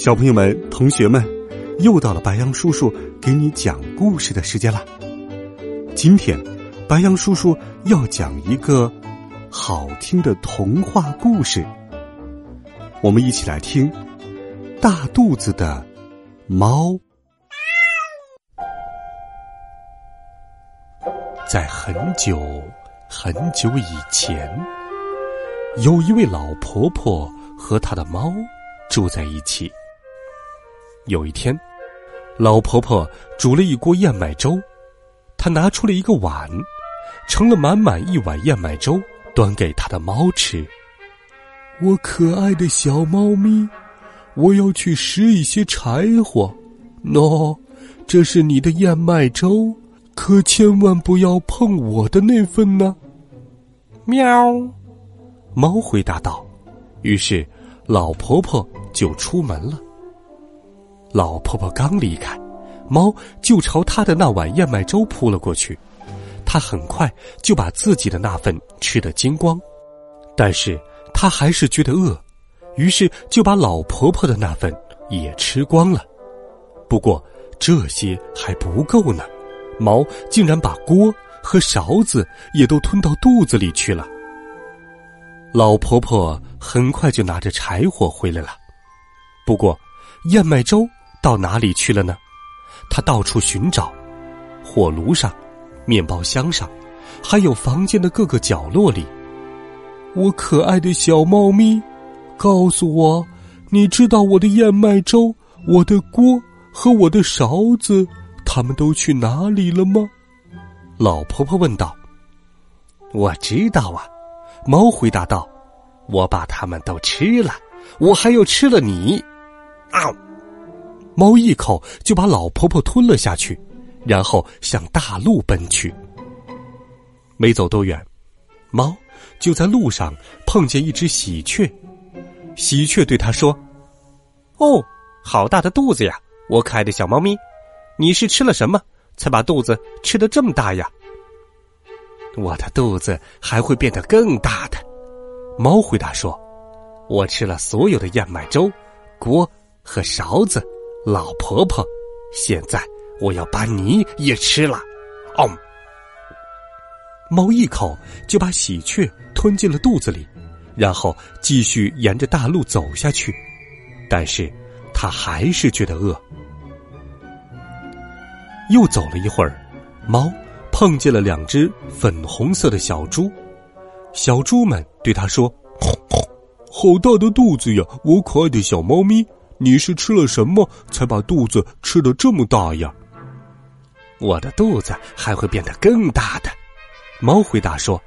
小朋友们、同学们，又到了白羊叔叔给你讲故事的时间了。今天，白羊叔叔要讲一个好听的童话故事。我们一起来听《大肚子的猫》。在很久很久以前，有一位老婆婆和她的猫住在一起。有一天，老婆婆煮了一锅燕麦粥，她拿出了一个碗，盛了满满一碗燕麦粥，端给她的猫吃。我可爱的小猫咪，我要去拾一些柴火。喏，这是你的燕麦粥，可千万不要碰我的那份呢。喵，猫回答道。于是，老婆婆就出门了。老婆婆刚离开，猫就朝她的那碗燕麦粥扑了过去。它很快就把自己的那份吃得精光，但是它还是觉得饿，于是就把老婆婆的那份也吃光了。不过这些还不够呢，猫竟然把锅和勺子也都吞到肚子里去了。老婆婆很快就拿着柴火回来了，不过燕麦粥。到哪里去了呢？他到处寻找，火炉上、面包箱上，还有房间的各个角落里。我可爱的小猫咪，告诉我，你知道我的燕麦粥、我的锅和我的勺子，他们都去哪里了吗？老婆婆问道。我知道啊，猫回答道。我把它们都吃了，我还要吃了你。啊！猫一口就把老婆婆吞了下去，然后向大路奔去。没走多远，猫就在路上碰见一只喜鹊。喜鹊对他说：“哦，好大的肚子呀！我可爱的小猫咪，你是吃了什么才把肚子吃得这么大呀？”我的肚子还会变得更大的。猫回答说：“我吃了所有的燕麦粥、锅和勺子。”老婆婆，现在我要把你也吃了。哦，猫一口就把喜鹊吞进了肚子里，然后继续沿着大路走下去。但是，它还是觉得饿。又走了一会儿，猫碰见了两只粉红色的小猪。小猪们对它说：“好大的肚子呀，我可爱的小猫咪。”你是吃了什么才把肚子吃得这么大呀？我的肚子还会变得更大的。猫回答说：“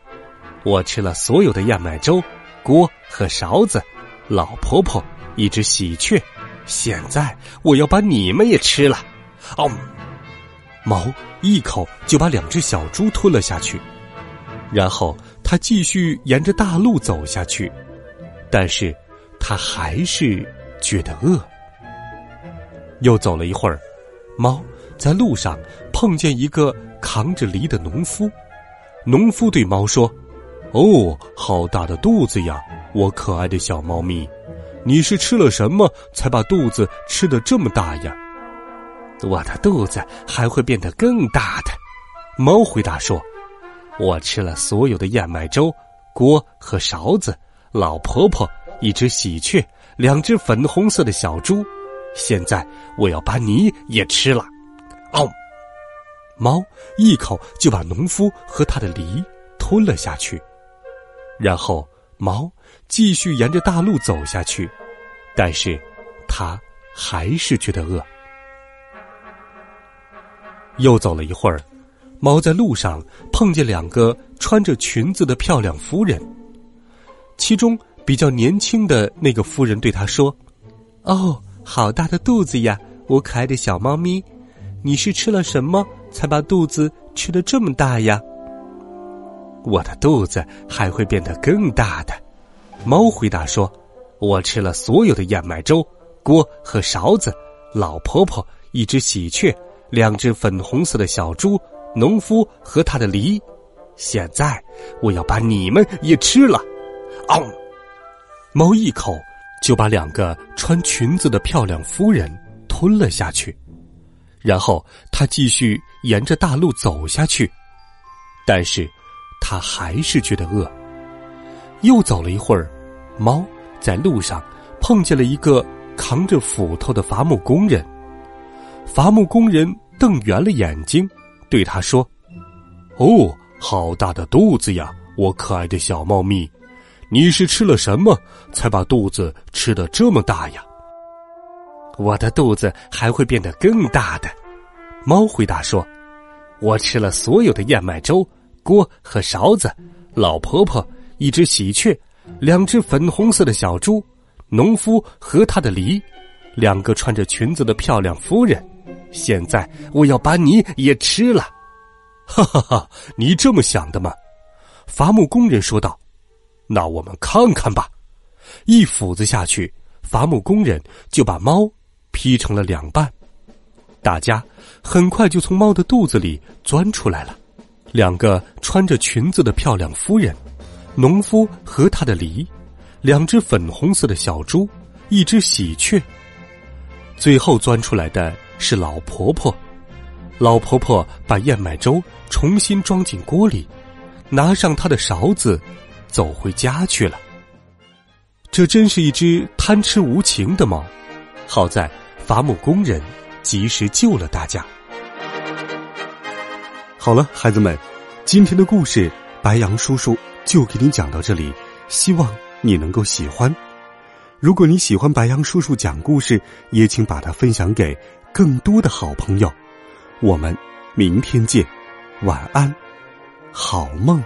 我吃了所有的燕麦粥、锅和勺子，老婆婆，一只喜鹊。现在我要把你们也吃了。”哦，猫一口就把两只小猪吞了下去，然后它继续沿着大路走下去，但是它还是。觉得饿，又走了一会儿，猫在路上碰见一个扛着犁的农夫。农夫对猫说：“哦，好大的肚子呀，我可爱的小猫咪，你是吃了什么才把肚子吃得这么大呀？”我的肚子还会变得更大的。猫回答说：“我吃了所有的燕麦粥、锅和勺子，老婆婆，一只喜鹊。”两只粉红色的小猪，现在我要把你也吃了。哦，猫一口就把农夫和他的梨吞了下去，然后猫继续沿着大路走下去，但是，它还是觉得饿。又走了一会儿，猫在路上碰见两个穿着裙子的漂亮夫人，其中。比较年轻的那个夫人对他说：“哦，好大的肚子呀！我可爱的小猫咪，你是吃了什么才把肚子吃得这么大呀？”“我的肚子还会变得更大的。”猫回答说：“我吃了所有的燕麦粥、锅和勺子，老婆婆、一只喜鹊、两只粉红色的小猪、农夫和他的梨。现在我要把你们也吃了。”嗷！猫一口就把两个穿裙子的漂亮夫人吞了下去，然后它继续沿着大路走下去，但是它还是觉得饿。又走了一会儿，猫在路上碰见了一个扛着斧头的伐木工人。伐木工人瞪圆了眼睛，对他说：“哦，好大的肚子呀，我可爱的小猫咪，你是吃了什么才把肚子吃得这么大呀？”我的肚子还会变得更大的，猫回答说：“我吃了所有的燕麦粥、锅和勺子，老婆婆。”一只喜鹊，两只粉红色的小猪，农夫和他的梨，两个穿着裙子的漂亮夫人。现在我要把你也吃了，哈哈哈！你这么想的吗？伐木工人说道。那我们看看吧。一斧子下去，伐木工人就把猫劈成了两半。大家很快就从猫的肚子里钻出来了，两个穿着裙子的漂亮夫人。农夫和他的梨，两只粉红色的小猪，一只喜鹊。最后钻出来的是老婆婆。老婆婆把燕麦粥重新装进锅里，拿上她的勺子，走回家去了。这真是一只贪吃无情的猫。好在伐木工人及时救了大家。好了，孩子们，今天的故事，白杨叔叔。就给你讲到这里，希望你能够喜欢。如果你喜欢白杨叔叔讲故事，也请把它分享给更多的好朋友。我们明天见，晚安，好梦。